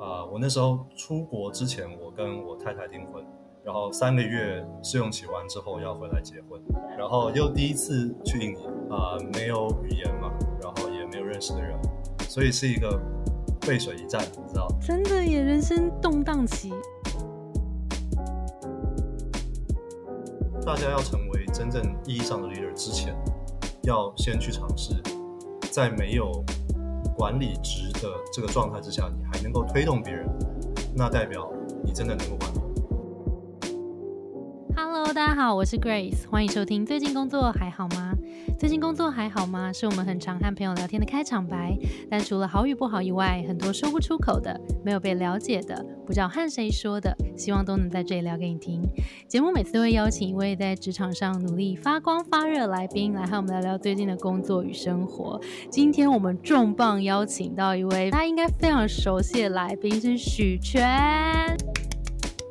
啊，我那时候出国之前，我跟我太太订婚，然后三个月试用期完之后要回来结婚，然后又第一次去印尼啊，没有语言嘛，然后也没有认识的人，所以是一个背水一战，你知道？真的也人生动荡期。大家要成为真正意义上的 leader 之前，要先去尝试，在没有。管理职的这个状态之下，你还能够推动别人，那代表你真的能够管理。Hello，大家好，我是 Grace，欢迎收听。最近工作还好吗？最近工作还好吗？是我们很常和朋友聊天的开场白。但除了好与不好以外，很多说不出口的、没有被了解的、不知道和谁说的，希望都能在这里聊给你听。节目每次都会邀请一位在职场上努力发光发热来宾，来和我们聊聊最近的工作与生活。今天我们重磅邀请到一位大家应该非常熟悉的来宾，是许全。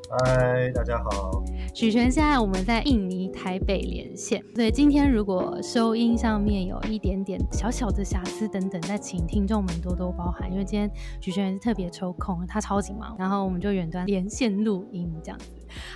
嗨，大家好。许全，现在我们在印尼台北连线，对今天如果收音上面有一点点小小的瑕疵等等，再请听众们多多包涵，因为今天许全是特别抽空，他超级忙，然后我们就远端连线录音这样。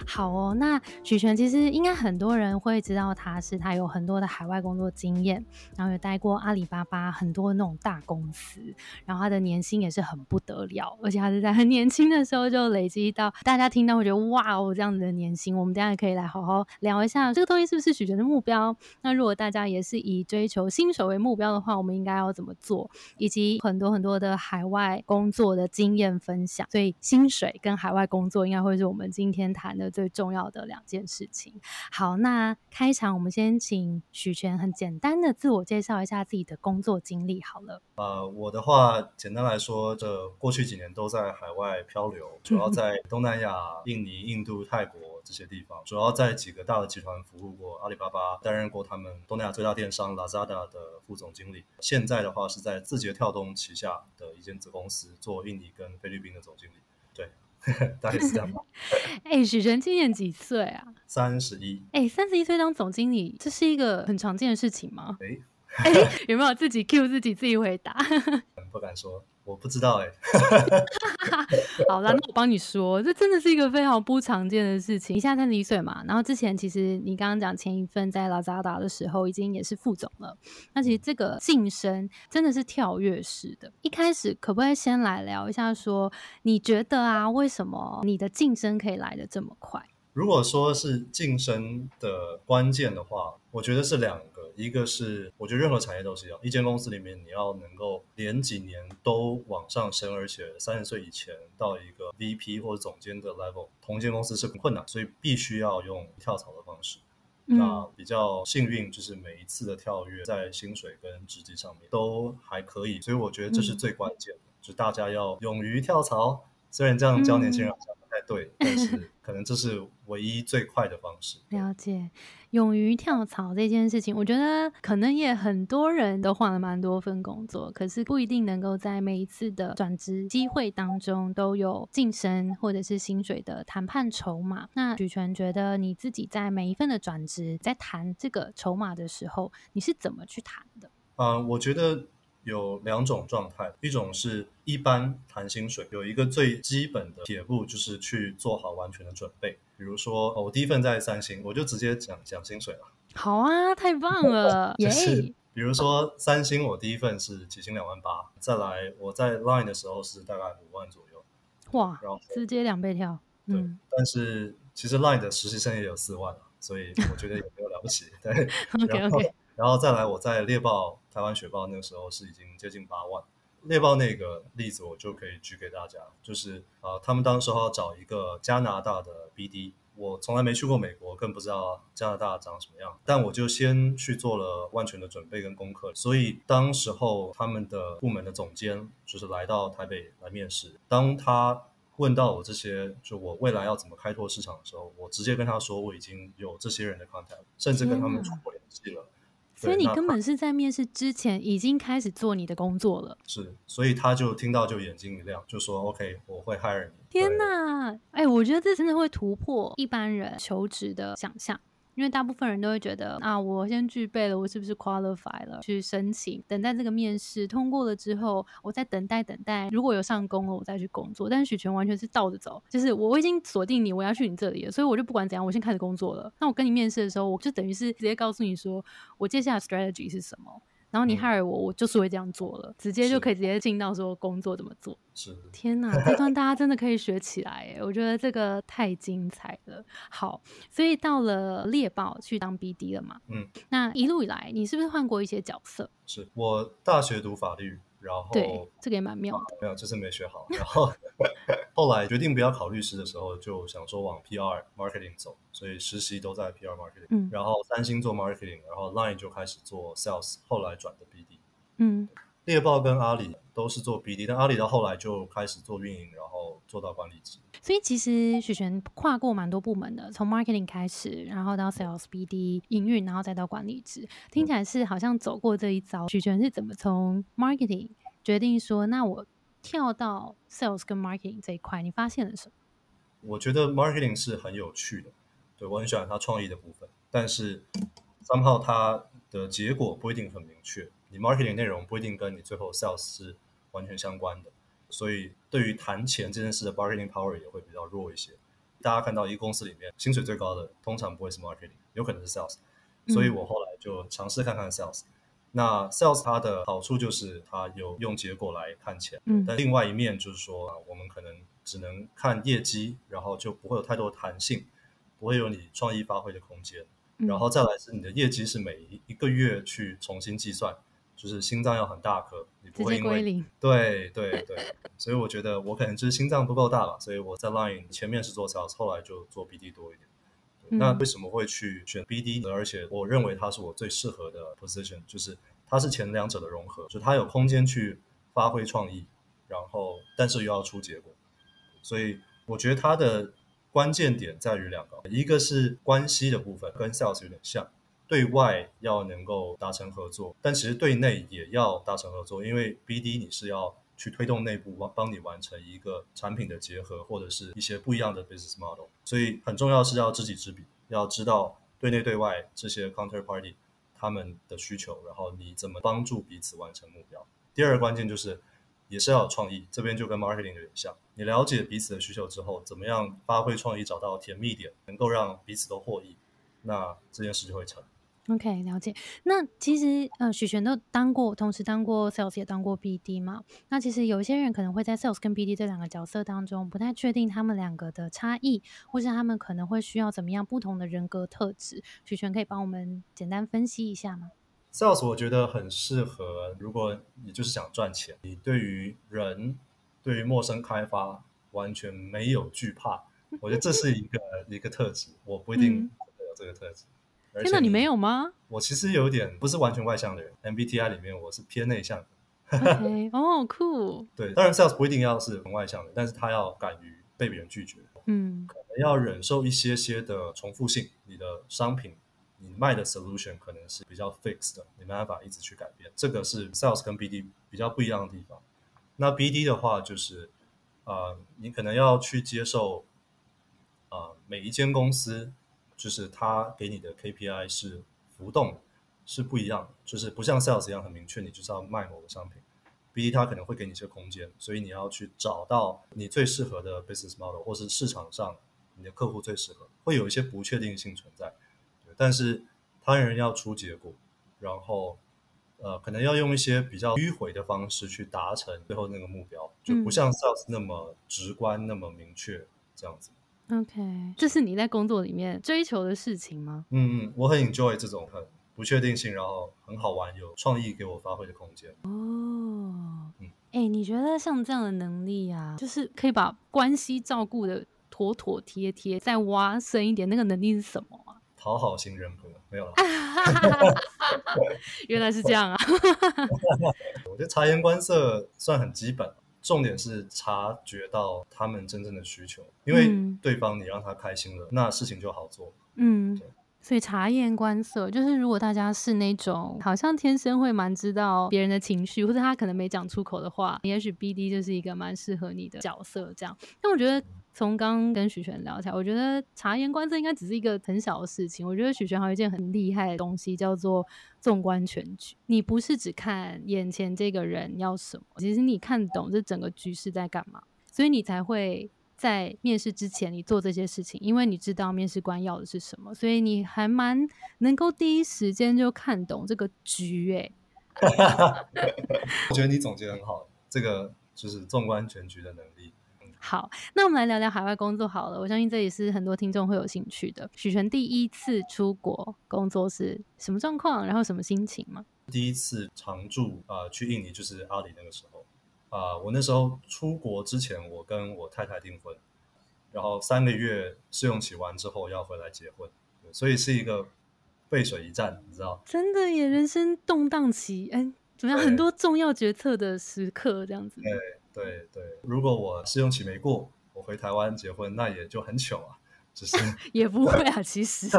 好哦，那许全其实应该很多人会知道他是他有很多的海外工作经验，然后有待过阿里巴巴很多那种大公司，然后他的年薪也是很不得了，而且他是在很年轻的时候就累积到大家听到会觉得哇哦这样子的年薪，我们等下可以来好好聊一下这个东西是不是许全的目标？那如果大家也是以追求薪水为目标的话，我们应该要怎么做？以及很多很多的海外工作的经验分享，所以薪水跟海外工作应该会是我们今天谈。的最重要的两件事情。好，那开场我们先请许权很简单的自我介绍一下自己的工作经历。好了，呃，我的话简单来说，这过去几年都在海外漂流，主要在东南亚、印尼、印度、泰国这些地方，主要在几个大的集团服务过。阿里巴巴担任过他们东南亚最大电商 Lazada 的副总经理，现在的话是在字节跳动旗下的一间子公司做印尼跟菲律宾的总经理。对。大概是这样吧。哎，许晨今年几岁啊？三十一。哎，三十一岁当总经理，这是一个很常见的事情吗？哎，哎，有没有自己 Q 自己自己回答？不敢说。我不知道哎，好了，那我帮你说，这真的是一个非常不常见的事情。你现在三十一岁嘛，然后之前其实你刚刚讲前一份在拉扎达的时候，已经也是副总了。那其实这个晋升真的是跳跃式的。一开始可不可以先来聊一下，说你觉得啊，为什么你的晋升可以来的这么快？如果说是晋升的关键的话，我觉得是两个，一个是我觉得任何产业都是一样，一间公司里面你要能够连几年都往上升，而且三十岁以前到一个 VP 或者总监的 level，同一间公司是很困难，所以必须要用跳槽的方式。那比较幸运，就是每一次的跳跃在薪水跟职级上面都还可以，所以我觉得这是最关键的，就大家要勇于跳槽。虽然这样教年轻人。太对，但是可能这是唯一最快的方式。了解，勇于跳槽这件事情，我觉得可能也很多人都换了蛮多份工作，可是不一定能够在每一次的转职机会当中都有晋升或者是薪水的谈判筹码。那许权觉得你自己在每一份的转职，在谈这个筹码的时候，你是怎么去谈的？嗯，我觉得。有两种状态，一种是一般谈薪水，有一个最基本的铁步，就是去做好完全的准备。比如说，我第一份在三星，我就直接讲讲薪水了。好啊，太棒了！就是，比如说三星，我第一份是起薪两万八，再来我在 Line 的时候是大概五万左右。哇，然后直接两倍跳。嗯，但是其实 Line 的实习生也有四万所以我觉得也没有了不起。对，OK OK。然后再来，我在猎豹、台湾雪豹那个时候是已经接近八万。猎豹那个例子我就可以举给大家，就是呃，他们当时候要找一个加拿大的 BD，我从来没去过美国，更不知道加拿大长什么样，但我就先去做了万全的准备跟功课。所以当时候他们的部门的总监就是来到台北来面试，当他问到我这些，就我未来要怎么开拓市场的时候，我直接跟他说我已经有这些人的 contact，甚至跟他们出过联系了。所以你根本是在面试之前已经开始做你的工作了。是，所以他就听到就眼睛一亮，就说：“OK，我会 hire 你。”天哪！哎，我觉得这真的会突破一般人求职的想象。因为大部分人都会觉得啊，我先具备了，我是不是 qualify 了去申请？等待这个面试通过了之后，我再等待等待，如果有上工了，我再去工作。但是许权完全是倒着走，就是我已经锁定你，我要去你这里了，所以我就不管怎样，我先开始工作了。那我跟你面试的时候，我就等于是直接告诉你说，我接下来 strategy 是什么。然后你 hire 我，我就是会这样做了，直接就可以直接进到说工作怎么做。是，天哪，这段大家真的可以学起来哎，我觉得这个太精彩了。好，所以到了猎豹去当 BD 了嘛？嗯，那一路以来，你是不是换过一些角色？是我大学读法律。然后对这个也蛮妙的，没有就是没学好。然后 后来决定不要考律师的时候，就想说往 PR marketing 走，所以实习都在 PR marketing。嗯，然后三星做 marketing，然后 Line 就开始做 sales，后来转的 BD。嗯。猎豹跟阿里都是做 BD，但阿里到后来就开始做运营，然后做到管理职。所以其实许璇跨过蛮多部门的，从 marketing 开始，然后到 sales、BD、营运，然后再到管理职，听起来是好像走过这一遭。许璇是怎么从 marketing 决定说，那我跳到 sales 跟 marketing 这一块？你发现了什么？我觉得 marketing 是很有趣的，对我很喜欢它创意的部分，但是 somehow 它的结果不一定很明确。你 marketing 内容不一定跟你最后 sales 是完全相关的，所以对于谈钱这件事的 marketing power 也会比较弱一些。大家看到一个公司里面薪水最高的，通常不会是 marketing，有可能是 sales。所以我后来就尝试看看 sales。那 sales 它的好处就是它有用结果来看钱，嗯，但另外一面就是说啊，我们可能只能看业绩，然后就不会有太多弹性，不会有你创意发挥的空间。然后再来是你的业绩是每一个月去重新计算。就是心脏要很大颗，你不会因为对对对，所以我觉得我可能就是心脏不够大吧，所以我在 Line 前面是做 Sales，后来就做 BD 多一点。那为什么会去选 BD？而且我认为它是我最适合的 position，就是它是前两者的融合，就它有空间去发挥创意，然后但是又要出结果，所以我觉得它的关键点在于两个，一个是关系的部分，跟 Sales 有点像。对外要能够达成合作，但其实对内也要达成合作，因为 BD 你是要去推动内部帮帮你完成一个产品的结合，或者是一些不一样的 business model，所以很重要是要知己知彼，要知道对内对外这些 counterparty 他们的需求，然后你怎么帮助彼此完成目标。第二个关键就是也是要有创意，这边就跟 marketing 有点像，你了解彼此的需求之后，怎么样发挥创意，找到甜蜜点，能够让彼此都获益，那这件事就会成。OK，了解。那其实呃，许璇都当过，同时当过 Sales 也当过 BD 嘛。那其实有一些人可能会在 Sales 跟 BD 这两个角色当中，不太确定他们两个的差异，或是他们可能会需要怎么样不同的人格特质。许璇可以帮我们简单分析一下吗？Sales 我觉得很适合，如果你就是想赚钱，你对于人、对于陌生开发完全没有惧怕，我觉得这是一个一个特质。我不一定有这个特质。天哪，你没有吗？我其实有点不是完全外向的人，MBTI 里面我是偏内向的。OK，哦，酷。对，当然 Sales 不一定要是很外向的，但是他要敢于被别人拒绝。嗯，可能要忍受一些些的重复性。你的商品，你卖的 solution 可能是比较 fixed 的，你没办法一直去改变。这个是 Sales 跟 BD 比较不一样的地方。那 BD 的话，就是啊，你可能要去接受啊，每一间公司。就是他给你的 KPI 是浮动，是不一样的，就是不像 Sales 一样很明确，你就是要卖某个商品。BD 他可能会给你一些空间，所以你要去找到你最适合的 business model，或是市场上你的客户最适合，会有一些不确定性存在。但是他人要出结果，然后呃，可能要用一些比较迂回的方式去达成最后那个目标，就不像 Sales 那么直观、那么明确这样子。OK，这是你在工作里面追求的事情吗？嗯嗯，我很 enjoy 这种很不确定性，然后很好玩、有创意给我发挥的空间。哦，嗯，哎，你觉得像这样的能力啊，就是可以把关系照顾的妥妥帖帖，再挖深一点，那个能力是什么啊？讨好型人格没有了，原来是这样啊！我觉得察言观色算很基本。重点是察觉到他们真正的需求，因为对方你让他开心了，那事情就好做。嗯，所以察言观色就是，如果大家是那种好像天生会蛮知道别人的情绪，或者他可能没讲出口的话，也许 BD 就是一个蛮适合你的角色。这样，但我觉得从刚跟许璇聊起来，我觉得察言观色应该只是一个很小的事情。我觉得许璇还有一件很厉害的东西，叫做纵观全局。你不是只看眼前这个人要什么，其实你看懂这整个局势在干嘛，所以你才会在面试之前你做这些事情，因为你知道面试官要的是什么，所以你还蛮能够第一时间就看懂这个局。哎，我觉得你总结很好，这个就是纵观全局的能力。好，那我们来聊聊海外工作好了。我相信这也是很多听众会有兴趣的。许璇第一次出国工作是什么状况？然后什么心情吗？第一次常驻啊，去印尼就是阿里那个时候啊。我那时候出国之前，我跟我太太订婚，然后三个月试用期完之后要回来结婚，所以是一个背水一战，你知道？真的也人生动荡期，哎，怎么样？很多重要决策的时刻，这样子。对。对对，如果我试用期没过，我回台湾结婚，那也就很糗啊，只是 也不会啊，其实。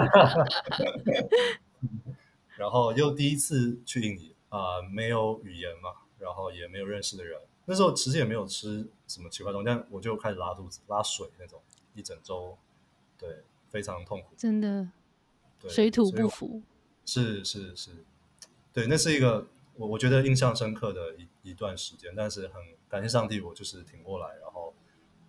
然后又第一次去印尼啊，没有语言嘛，然后也没有认识的人，那时候其实也没有吃什么奇怪东西，但我就开始拉肚子、拉水那种，一整周，对，非常痛苦，真的，水土不服，是是是，对，那是一个我我觉得印象深刻的一一段时间，但是很。感谢上帝，我就是挺过来，然后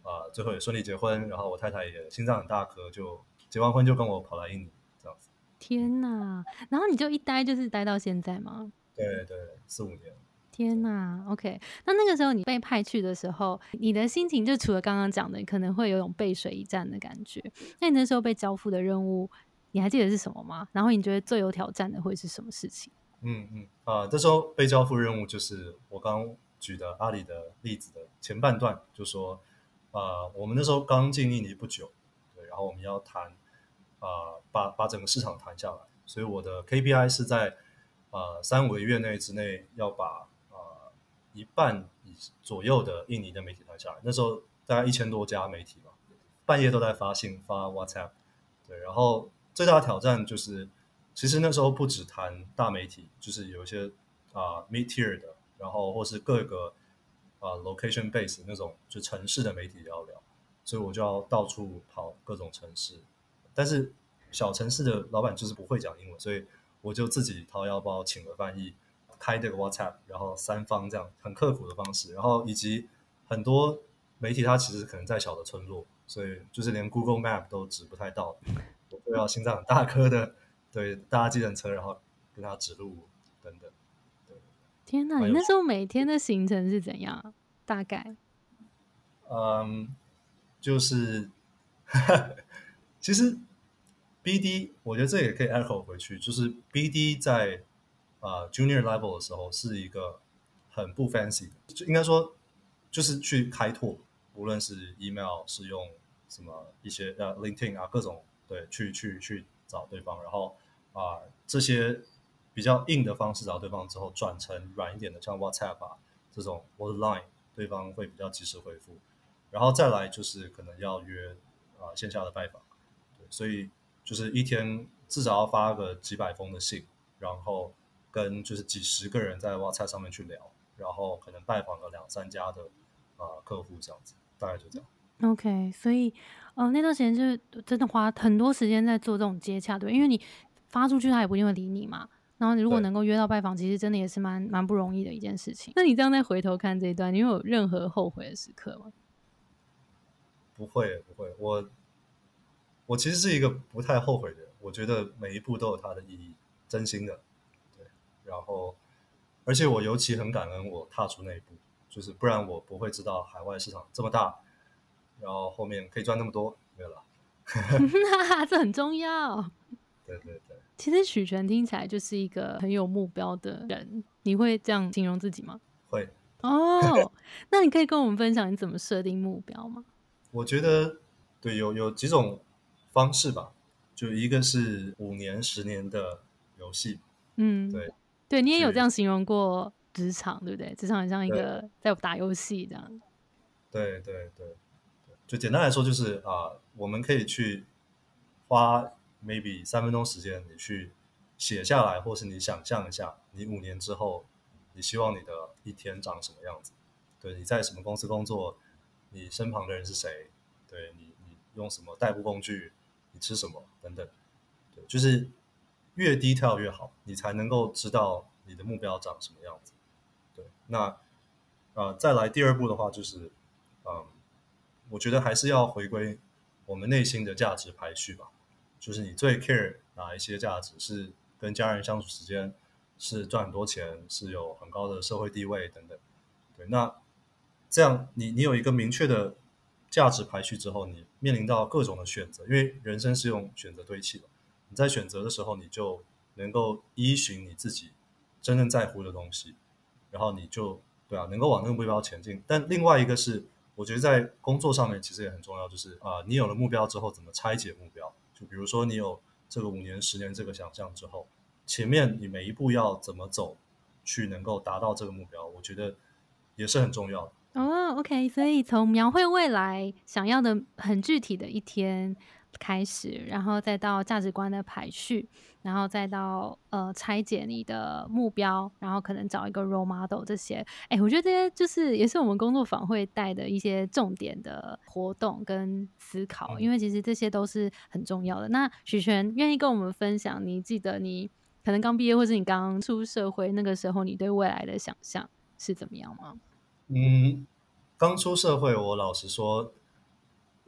啊，最后也顺利结婚，然后我太太也心脏很大颗，就结完婚就跟我跑来印尼这样子。天哪！然后你就一待就是待到现在吗？对对，四五年。天呐！OK，那那个时候你被派去的时候，你的心情就除了刚刚讲的，可能会有种背水一战的感觉。那你那时候被交付的任务，你还记得是什么吗？然后你觉得最有挑战的会是什么事情？嗯嗯啊，这时候被交付任务就是我刚。举的阿里的例子的前半段就说，呃，我们那时候刚进印尼不久，对，然后我们要谈，啊，把把整个市场谈下来，所以我的 KPI 是在，呃，三五个月内之内要把，呃，一半以左右的印尼的媒体谈下来。那时候大概一千多家媒体吧，半夜都在发信发 WhatsApp，对，然后最大的挑战就是，其实那时候不止谈大媒体，就是有一些啊 mid tier 的。然后或是各个啊 location base 那种就城市的媒体也要聊，所以我就要到处跑各种城市。但是小城市的老板就是不会讲英文，所以我就自己掏腰包请了翻译，开这个 WhatsApp，然后三方这样很刻苦的方式。然后以及很多媒体它其实可能在小的村落，所以就是连 Google Map 都指不太到，我都要心脏很大颗的对搭计程车，然后跟他指路等等。天哪！你那时候每天的行程是怎样？大概？嗯，就是，其实 BD，我觉得这也可以 echo 回去，就是 BD 在啊 junior level 的时候是一个很不 fancy，就应该说就是去开拓，无论是 email 是用什么一些呃 LinkedIn 啊各种对去去去找对方，然后啊这些。比较硬的方式找对方之后，转成软一点的，像 WhatsApp 啊这种 Line，对方会比较及时回复。然后再来就是可能要约啊线下的拜访，对，所以就是一天至少要发个几百封的信，然后跟就是几十个人在 WhatsApp 上面去聊，然后可能拜访了两三家的啊客户这样子，大概就这样。OK，所以呃那段时间就是真的花很多时间在做这种接洽，对，因为你发出去他也不一定会理你嘛。然后你如果能够约到拜访，其实真的也是蛮蛮不容易的一件事情。那你这样再回头看这一段，你有任何后悔的时刻吗？不会，不会。我我其实是一个不太后悔的人。我觉得每一步都有它的意义，真心的。对。然后，而且我尤其很感恩我踏出那一步，就是不然我不会知道海外市场这么大，然后后面可以赚那么多，没有了。这很重要。对 对对。其实许权听起来就是一个很有目标的人，你会这样形容自己吗？会哦，那你可以跟我们分享你怎么设定目标吗？我觉得对，有有几种方式吧，就一个是五年、十年的游戏，嗯，对，对你也有这样形容过职场，对不对？职场很像一个在打游戏这样。对对对，就简单来说就是啊，我们可以去花。Maybe 三分钟时间，你去写下来，或是你想象一下，你五年之后，你希望你的一天长什么样子？对，你在什么公司工作？你身旁的人是谁？对，你你用什么代步工具，你吃什么等等，对，就是越低调越好，你才能够知道你的目标长什么样子。对，那呃再来第二步的话，就是嗯，我觉得还是要回归我们内心的价值排序吧，就是你最 care 哪一些价值是跟家人相处时间。是赚很多钱，是有很高的社会地位等等。对，那这样你你有一个明确的价值排序之后，你面临到各种的选择，因为人生是用选择堆砌的。你在选择的时候，你就能够依循你自己真正在乎的东西，然后你就对啊，能够往那个目标前进。但另外一个是，我觉得在工作上面其实也很重要，就是啊，你有了目标之后，怎么拆解目标？比如说你有这个五年、十年这个想象之后。前面你每一步要怎么走，去能够达到这个目标，我觉得也是很重要的。哦，OK，所以从描绘未来想要的很具体的一天开始，然后再到价值观的排序，然后再到呃拆解你的目标，然后可能找一个 role model 这些。哎，我觉得这些就是也是我们工作坊会带的一些重点的活动跟思考，因为其实这些都是很重要的。那许璇愿意跟我们分享，你记得你。可能刚毕业，或是你刚出社会那个时候，你对未来的想象是怎么样吗？嗯，刚出社会，我老实说，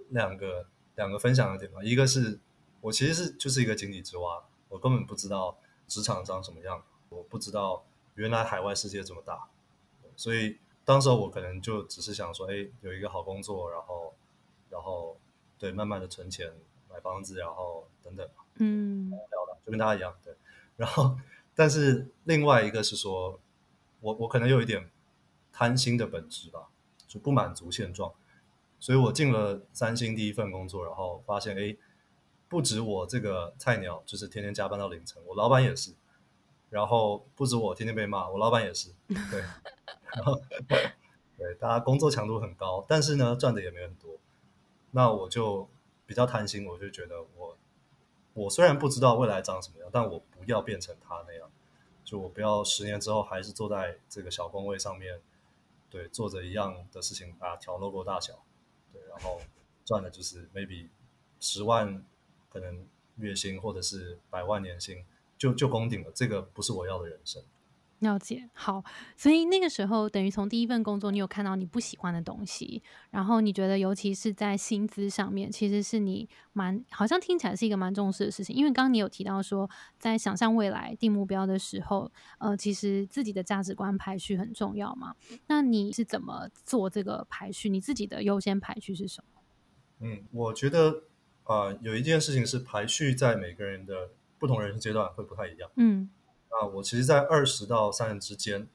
两个两个分享的点吧。一个是我其实是就是一个井底之蛙，我根本不知道职场长什么样，我不知道原来海外世界这么大，所以当时我可能就只是想说，哎，有一个好工作，然后然后对，慢慢的存钱买房子，然后等等，嗯，就跟大家一样，对。然后，但是另外一个是说，我我可能有一点贪心的本质吧，就不满足现状，所以我进了三星第一份工作，然后发现，哎，不止我这个菜鸟，就是天天加班到凌晨，我老板也是，然后不止我天天被骂，我老板也是，对，然后对，大家工作强度很高，但是呢，赚的也没很多，那我就比较贪心，我就觉得我。我虽然不知道未来长什么样，但我不要变成他那样，就我不要十年之后还是坐在这个小工位上面，对，做着一样的事情啊，调 logo 大小，对，然后赚的就是 maybe 十万可能月薪或者是百万年薪，就就攻顶了，这个不是我要的人生。了解好，所以那个时候等于从第一份工作，你有看到你不喜欢的东西，然后你觉得尤其是在薪资上面，其实是你蛮好像听起来是一个蛮重视的事情。因为刚刚你有提到说，在想象未来定目标的时候，呃，其实自己的价值观排序很重要嘛。那你是怎么做这个排序？你自己的优先排序是什么？嗯，我觉得啊，有一件事情是排序在每个人的不同人生阶段会不太一样。嗯。啊，我其实，在二十到三十之间，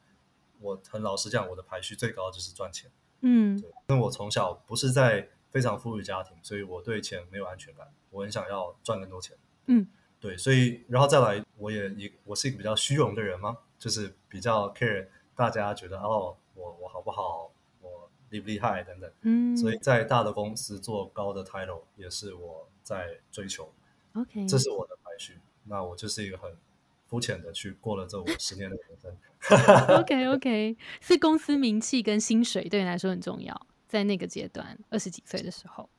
我很老实讲，我的排序最高就是赚钱。嗯，对因为我从小不是在非常富裕家庭，所以我对钱没有安全感，我很想要赚更多钱。嗯，对，所以然后再来，我也一我是一个比较虚荣的人嘛，就是比较 care 大家觉得哦，我我好不好，我厉不厉害等等。嗯，所以在大的公司做高的 title 也是我在追求。OK，这是我的排序。那我就是一个很。肤浅的去过了这五十年的人生。OK OK，是公司名气跟薪水对你来说很重要，在那个阶段二十几岁的时候，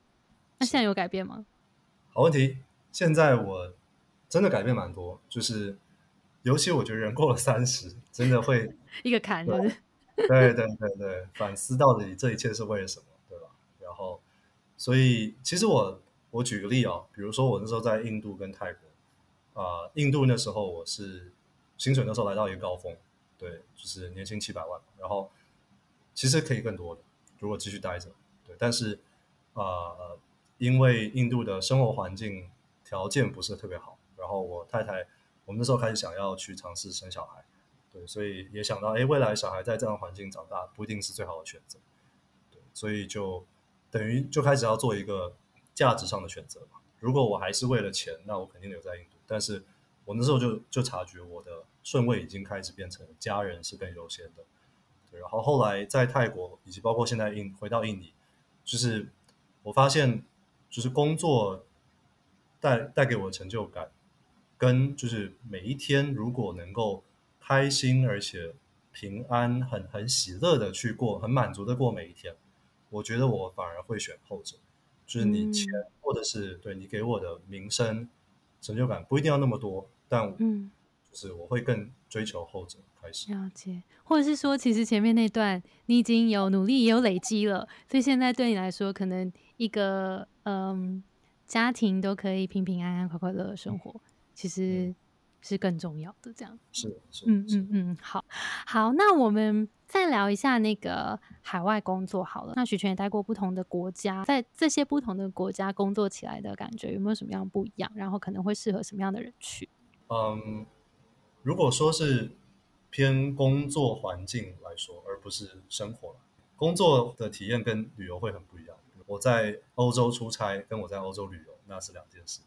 那现在有改变吗？好问题，现在我真的改变蛮多，就是尤其我觉得人过了三十，真的会 一个坎，对 对对对对，反思到底这一切是为了什么，对吧？然后，所以其实我我举个例啊，比如说我那时候在印度跟泰国。啊，印度那时候我是薪水那时候来到一个高峰，对，就是年薪七百万，然后其实可以更多的，如果继续待着，对，但是啊，因为印度的生活环境条件不是特别好，然后我太太我们那时候开始想要去尝试生小孩，对，所以也想到，哎，未来小孩在这样环境长大不一定是最好的选择，对，所以就等于就开始要做一个价值上的选择嘛。如果我还是为了钱，那我肯定留在印度。但是我那时候就就察觉我的顺位已经开始变成家人是更优先的，对。然后后来在泰国以及包括现在印回到印尼，就是我发现就是工作带带给我的成就感，跟就是每一天如果能够开心而且平安、很很喜乐的去过，很满足的过每一天，我觉得我反而会选后者。就是你钱或者是对你给我的名声成就感不一定要那么多，但嗯，就是我会更追求后者开始。了解，或者是说，其实前面那段你已经有努力，也有累积了，所以现在对你来说，可能一个嗯家庭都可以平平安安、快快乐乐生活，其实是更重要的。这样，是是，嗯嗯嗯，好好，那我们再聊一下那个海外工作好了。那许权也待过不同的国家，在这些不同的国家工作起来的感觉有没有什么样不一样？然后可能会适合什么样的人去？嗯，如果说是偏工作环境来说，而不是生活，工作的体验跟旅游会很不一样。我在欧洲出差，跟我在欧洲旅游那是两件事，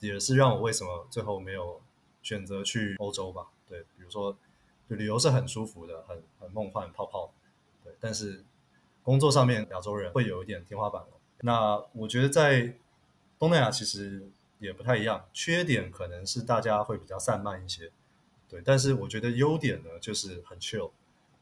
也是让我为什么最后没有选择去欧洲吧。对，比如说，旅游是很舒服的，很很梦幻泡泡，对，但是工作上面亚洲人会有一点天花板哦。那我觉得在东南亚其实也不太一样，缺点可能是大家会比较散漫一些，对，但是我觉得优点呢就是很 chill，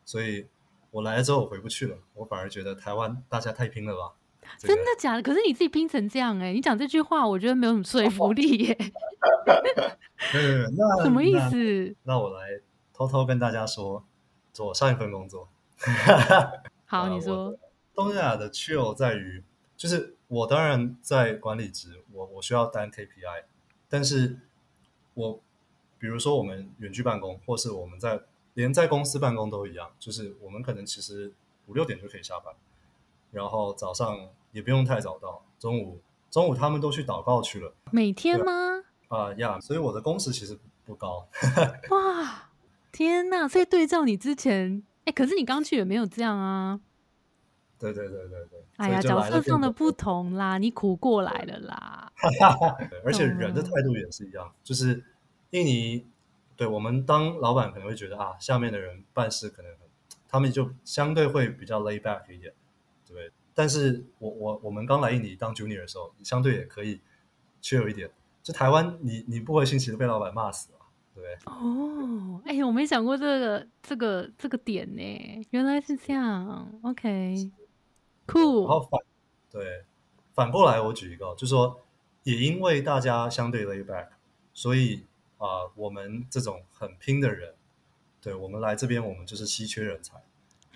所以我来了之后我回不去了，我反而觉得台湾大家太拼了吧。这个真的假的？可是你自己拼成这样哎、你讲这句话，我觉得没有什么说服力耶、没有没有，那什么意那思？那我来偷偷跟大家说，做我上一份工作。好，你说，东南亚的 chill 在于，就是我当然在管理职，我我需要担 KPI，但是我比如说我们远距办公，或是我们在连在公司办公都一样，就是我们可能其实五六点就可以下班，然后早上也不用太早到，中午中午他们都去祷告去了每天吗？啊呀所以我的工时其实不高，哇，天哪！所以对照你之前，哎、可是你刚去也没有这样啊。对对对对对，哎呀，角色上的不同啦，你苦过来了啦。对，而且人的态度也是一样，就是印尼，对我们当老板可能会觉得啊，下面的人办事可能，他们就相对会比较 lay back 一点，对不对？但是我我我们刚来印尼当 junior 的时候，相对也可以 chill 一点。就台湾，你你不回信息都被老板骂死了，对不对？哦，哎、我没想过这个这个这个点呢，原来是这样。OK，然酷。后反对反过来，我举一个，就是说，也因为大家相对 lay back，所以啊、我们这种很拼的人，对我们来这边，我们就是稀缺人才，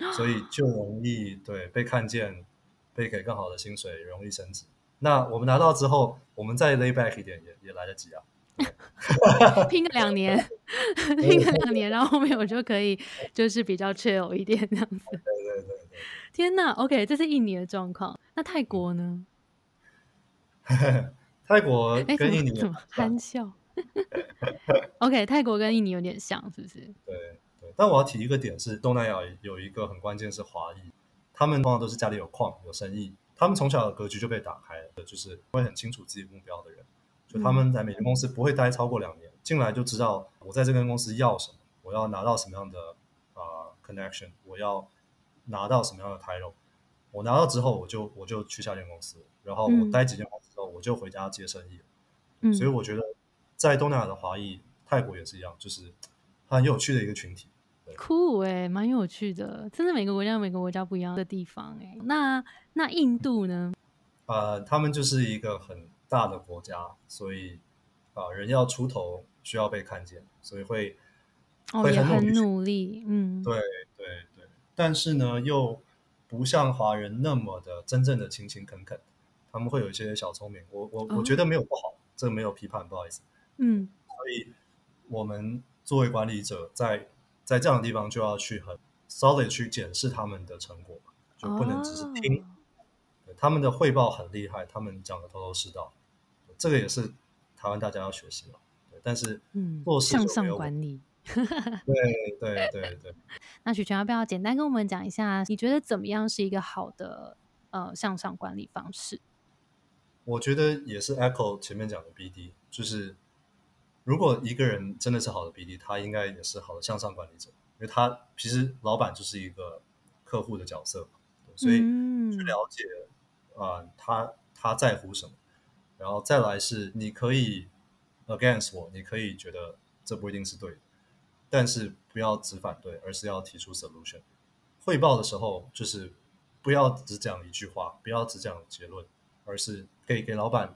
所以就容易对被看见，被给更好的薪水，容易升职。那我们拿到之后，我们再 lay back 一点也也来得及啊。拼个两年，拼个两年，然后后面我就可以就是比较 chill 一点这样子。对对对对。天呐 o k 这是印尼的状况。那泰国呢？泰国跟印尼怎么憨笑？OK，泰国跟印尼有点像，是不是？对对，但我要提一个点是，东南亚有一个很关键是华裔，他们通常都是家里有矿有生意，他们从小的格局就被打开了，就是会很清楚自己目标的人，就他们在每间公司不会待超过两年，进来就知道我在这间公司要什么，我要拿到什么样的啊、connection，我要拿到什么样的 title，我拿到之后我就我就去下间公司，然后我嗯。待几间公司之后我就回家接生意。嗯，所以我觉得在东南亚的华裔，泰国也是一样，就是很有趣的一个群体。酷哎、蛮有趣的。真的每个国家有每个国家不一样的地方哎、那那印度呢？呃，他们就是一个很大的国家，所以啊、人要出头需要被看见，所以会哦，也很会很努力去努力。嗯，对对对，但是呢，又不像华人那么的真正的勤勤恳恳，他们会有一些小聪明。我我我觉得没有不好，这个没有批判，不好意思。嗯所以我们作为管理者在，在这样的地方就要去很 solid 去检视他们的成果，就不能只是听。哦他们的汇报很厉害，他们讲的头头是道，这个也是台湾大家要学习的。对，但是嗯做，事向上管理。对对对对，那许权要不要简单跟我们讲一下，你觉得怎么样是一个好的呃向上管理方式？我觉得也是 echo 前面讲的 BD，就是如果一个人真的是好的 BD，他应该也是好的向上管理者，因为他其实老板就是一个客户的角色所以嗯去了解啊、他他在乎什么，然后再来是你可以 against 我，你可以觉得这不一定是对的，但是不要只反对，而是要提出 solution。汇报的时候就是不要只讲一句话，不要只讲结论，而是可以给老板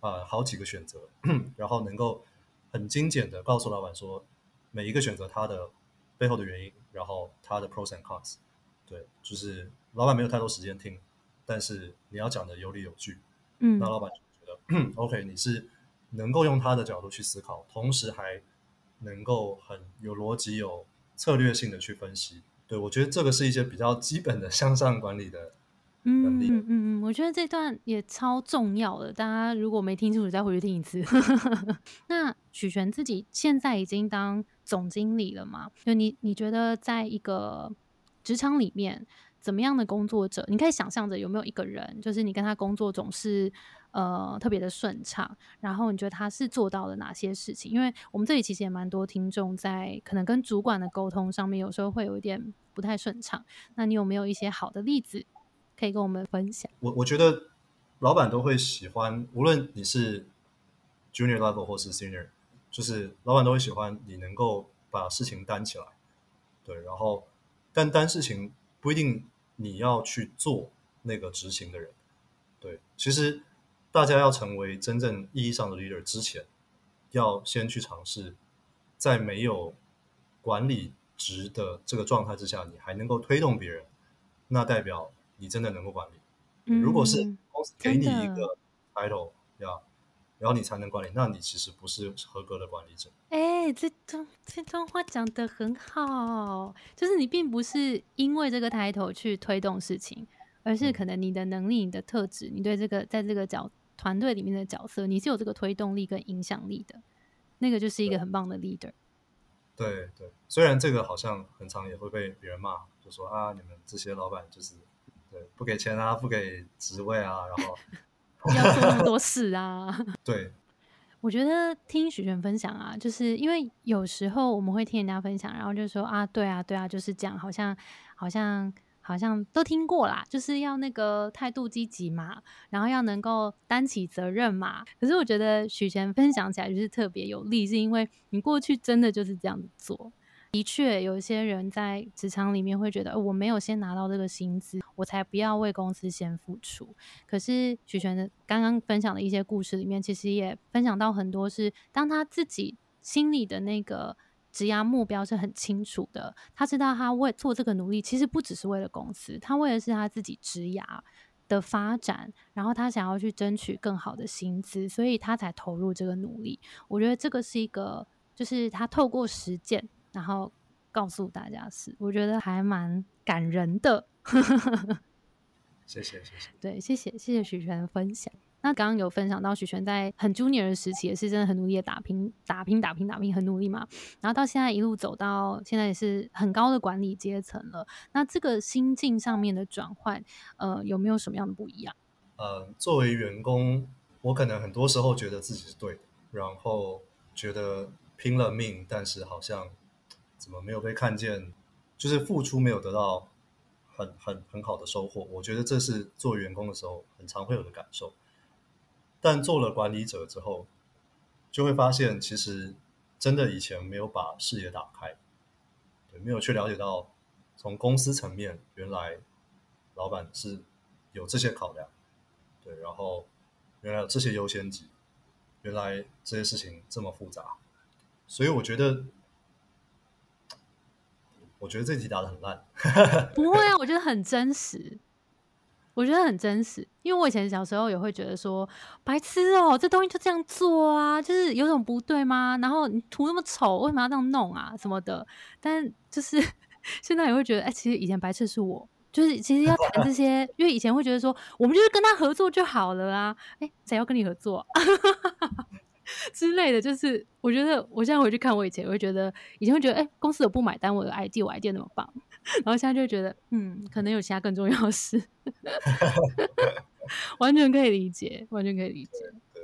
啊、好几个选择，然后能够很精简的告诉老板说每一个选择它的背后的原因，然后它的 pros and cons。对，就是老板没有太多时间听，但是你要讲的有理有据，嗯那老板就觉得 OK，你是能够用他的角度去思考，同时还能够很有逻辑、有策略性的去分析。对我觉得这个是一些比较基本的向上管理的能力嗯嗯嗯，我觉得这段也超重要的，大家如果没听清楚，再回去听一次。那许璇自己现在已经当总经理了嘛？就你你觉得在一个职场里面，怎么样的工作者，你可以想象着有没有一个人，就是你跟他工作总是呃特别的顺畅，然后你觉得他是做到了哪些事情？因为我们这里其实也蛮多听众在可能跟主管的沟通上面，有时候会有一点不太顺畅。那你有没有一些好的例子可以跟我们分享？我我觉得老板都会喜欢，无论你是 junior level 或是 senior，就是老板都会喜欢你能够把事情担起来，对，然后但担事情不一定你要去做那个执行的人，对，其实大家要成为真正意义上的 leader 之前，要先去尝试，在没有管理职的这个状态之下，你还能够推动别人，那代表你真的能够管理。如果是嗯公司给你一个 title 呀，然后你才能管理，那你其实不是合格的管理者。哎、这段这段话讲得很好，就是你并不是因为这个 title 去推动事情，而是嗯可能你的能力、你的特质，你对这个在这个角团队里面的角色，你是有这个推动力跟影响力的，那个就是一个很棒的 leader。对对，虽然这个好像很常也会被别人骂，就说啊，你们这些老板就是对不给钱啊，不给职位啊，然后 要做那么多事啊。对我觉得听许璇分享啊，就是因为有时候我们会听人家分享，然后就说啊，对啊，对啊，就是这样，好像好像好像都听过啦，就是要那个态度积极嘛，然后要能够担起责任嘛。可是我觉得许璇分享起来就是特别有力，是因为你过去真的就是这样子做。的确，有一些人在职场里面会觉得，我没有先拿到这个薪资，我才不要为公司先付出。可是许璇的刚刚分享的一些故事里面，其实也分享到很多是，当他自己心里的那个职涯目标是很清楚的，他知道他为做这个努力，其实不只是为了公司，他为的是他自己职涯的发展，然后他想要去争取更好的薪资，所以他才投入这个努力。我觉得这个是一个，就是他透过实践，然后告诉大家是，我觉得还蛮感人的。谢谢谢谢。对，谢谢谢谢许璇的分享。那刚刚有分享到许璇在很 junior 的时期，也是真的很努力的打拼，打拼，打拼，打拼，很努力嘛。然后到现在一路走到现在也是很高的管理阶层了。那这个心境上面的转换，呃，有没有什么样的不一样？呃，作为员工，我可能很多时候觉得自己是对的，然后觉得拼了命，但是好像怎么没有被看见，就是付出没有得到很很很好的收获。我觉得这是做员工的时候很常会有的感受。但做了管理者之后，就会发现其实真的以前没有把视野打开，对，没有去了解到从公司层面，原来老板是有这些考量。对，然后原来有这些优先级，原来这些事情这么复杂，所以我觉得，我觉得这题答的很烂。不会啊，我觉得很真实，我觉得很真实，因为我以前小时候也会觉得说，白痴哦、这东西就这样做啊，就是有种不对吗？然后你涂那么丑，为什么要这样弄啊什么的？但就是 现在也会觉得，哎、其实以前白痴是我。就是其实要谈这些，因为以前会觉得说，我们就是跟他合作就好了啊，哎、谁要跟你合作、之类的？就是我觉得我现在回去看我以前，我会觉得以前会觉得，哎、公司有不买单我的 idea，我 idea 那么棒，然后现在就会觉得，嗯，可能有其他更重要的事，完全可以理解，完全可以理解。对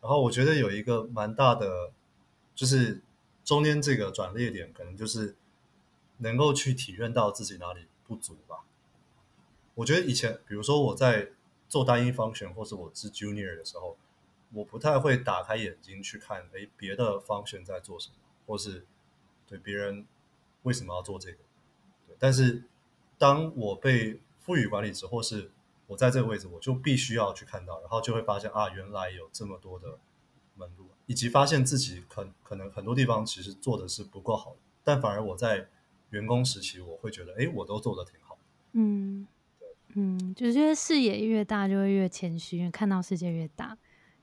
然后我觉得有一个蛮大的，就是中间这个转捩点，可能就是能够去体验到自己哪里不足吧。我觉得以前，比如说我在做单一 function 或是我是 junior 的时候，我不太会打开眼睛去看，哎，别的 function 在做什么，或是对别人为什么要做这个。对，但是当我被赋予管理职，或是我在这个位置，我就必须要去看到，然后就会发现啊，原来有这么多的门路，以及发现自己可可能很多地方其实做的是不够好的，但反而我在员工时期，我会觉得，哎，我都做的挺好。嗯，嗯，就觉得视野越大，就会越谦虚，看到世界越大，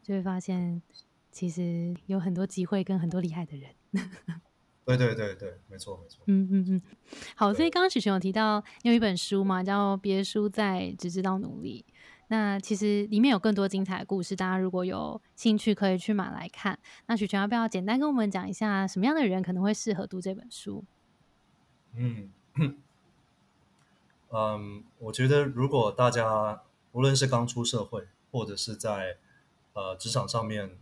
就会发现其实有很多机会跟很多厉害的人。对对对对，没错没错。嗯嗯嗯，好，所以刚刚许晴有提到你有一本书嘛，叫《别输在只知道努力》。那其实里面有更多精彩的故事，大家如果有兴趣可以去买来看。那许晴要不要简单跟我们讲一下，什么样的人可能会适合读这本书？嗯嗯，我觉得如果大家无论是刚出社会，或者是在呃职场上面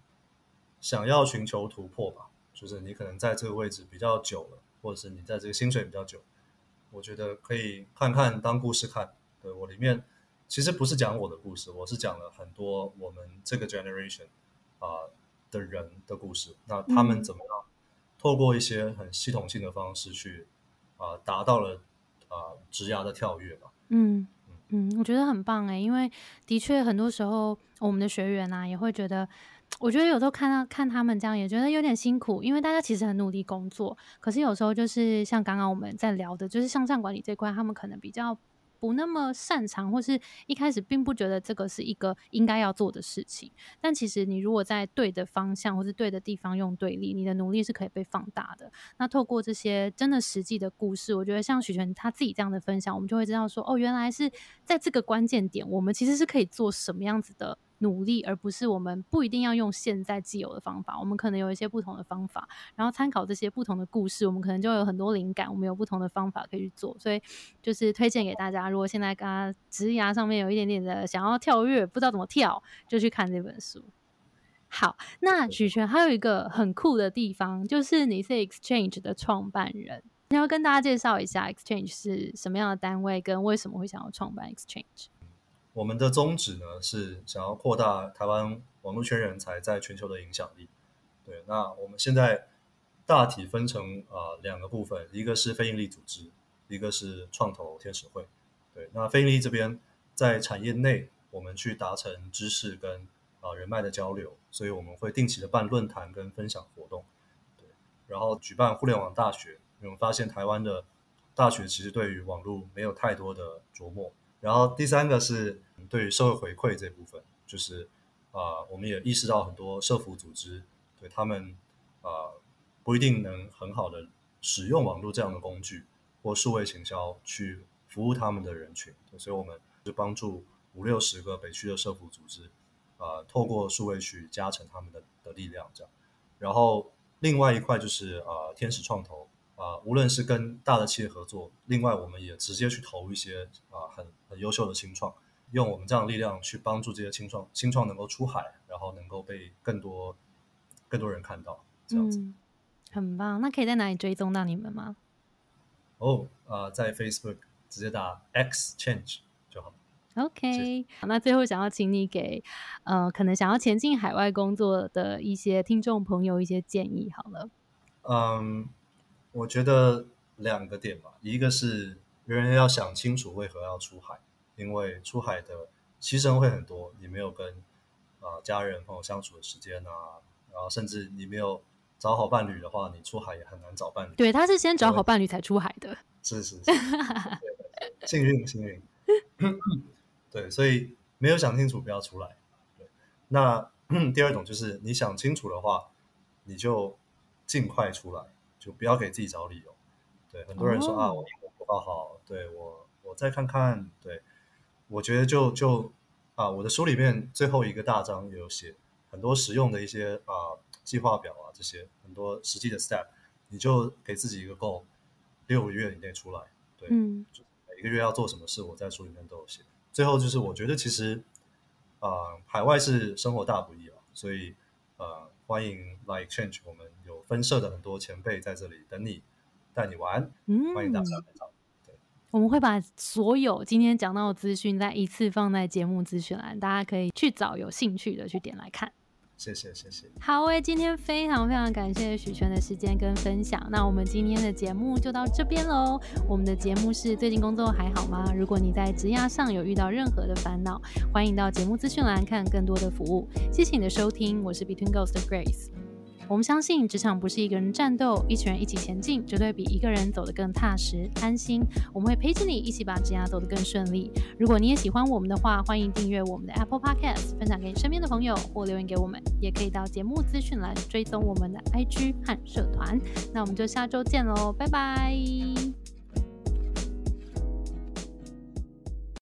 想要寻求突破吧。就是你可能在这个位置比较久了，或者是你在这个薪水比较久，我觉得可以看看当故事看。对我里面其实不是讲我的故事，我是讲了很多我们这个 generation 啊的人的故事。那他们怎么样透过一些很系统性的方式去啊达到了啊职涯的跳跃吧？嗯嗯，我觉得很棒哎，因为的确很多时候我们的学员啊也会觉得。我觉得有时候看到看他们这样，也觉得有点辛苦，因为大家其实很努力工作，可是有时候就是像刚刚我们在聊的，就是向上管理这块，他们可能比较不那么擅长，或是一开始并不觉得这个是一个应该要做的事情。但其实你如果在对的方向或是对的地方用对力，你的努力是可以被放大的。那透过这些真的实际的故事，我觉得像许权他自己这样的分享，我们就会知道说，哦，原来是在这个关键点，我们其实是可以做什么样子的。努力，而不是我们不一定要用现在既有的方法，我们可能有一些不同的方法，然后参考这些不同的故事，我们可能就有很多灵感，我们有不同的方法可以去做。所以就是推荐给大家，如果现在刚刚职涯上面有一点点的想要跳跃，不知道怎么跳，就去看这本书。好，那许权还有一个很酷的地方，就是你是 Exchange 的创办人，你要跟大家介绍一下 Exchange 是什么样的单位，跟为什么会想要创办 Exchange。我们的宗旨呢是想要扩大台湾网络圈人才在全球的影响力。对，那我们现在大体分成啊两个部分，一个是非营利组织，一个是创投天使会。对，那非营利这边在产业内，我们去达成知识跟啊人脉的交流，所以我们会定期的办论坛跟分享活动。对，然后举办互联网大学，我们发现台湾的大学其实对于网络没有太多的琢磨。然后第三个是。对于社会回馈这部分，就是啊，我们也意识到很多社服组织对他们啊不一定能很好的使用网络这样的工具或数位行销去服务他们的人群，所以我们就帮助五六十个北区的社服组织啊，透过数位去加成他们的的力量，这样。然后另外一块就是啊，天使创投啊，无论是跟大的企业合作，另外我们也直接去投一些啊很很优秀的新创。用我们这样的力量去帮助这些新创，新创能够出海，然后能够被更多更多人看到，这样子，很棒。那可以在哪里追踪到你们吗？哦，啊，在 Facebook 直接打 X Change 就好。OK，那最后想要请你给呃，可能想要前进海外工作的一些听众朋友一些建议，好了。嗯，我觉得两个点吧，一个是人人要想清楚为何要出海。因为出海的牺牲会很多，你没有跟啊家人朋友相处的时间啊，然后甚至你没有找好伴侣的话，你出海也很难找伴侣。对，他是先找好伴侣才出海的。是是是，幸运幸运。对，所以没有想清楚不要出来。对，那 第二种就是你想清楚的话，你就尽快出来，就不要给自己找理由。对，很多人说啊，我英文不够好，对我我再看看，对。我觉得就就啊，我的书里面最后一个大章有写很多实用的一些啊计划表啊，这些很多实际的 step，你就给自己一个 goal，六个月以内出来，对，嗯，每个月要做什么事，我在书里面都有写。最后就是我觉得其实啊，海外是生活大不易啊，所以呃，欢迎来 exchange，我们有分社的很多前辈在这里等你，带你玩，欢迎大家来找。我们会把所有今天讲到的资讯再一次放在节目资讯栏，大家可以去找有兴趣的去点来看。谢谢谢谢。好诶，今天非常非常感谢许泉的时间跟分享。那我们今天的节目就到这边喽。我们的节目是最近工作还好吗？如果你在职涯上有遇到任何的烦恼，欢迎到节目资讯栏看更多的服务。谢谢你的收听，我是 Between Ghost 的 Grace。我们相信职场不是一个人战斗，一群人一起前进，绝对比一个人走得更踏实安心。我们会陪着你一起把职涯走得更顺利。如果你也喜欢我们的话，欢迎订阅我们的 Apple Podcast，分享给你身边的朋友，或留言给我们，也可以到节目资讯栏追踪我们的 IG 和社团。那我们就下周见喽，拜拜。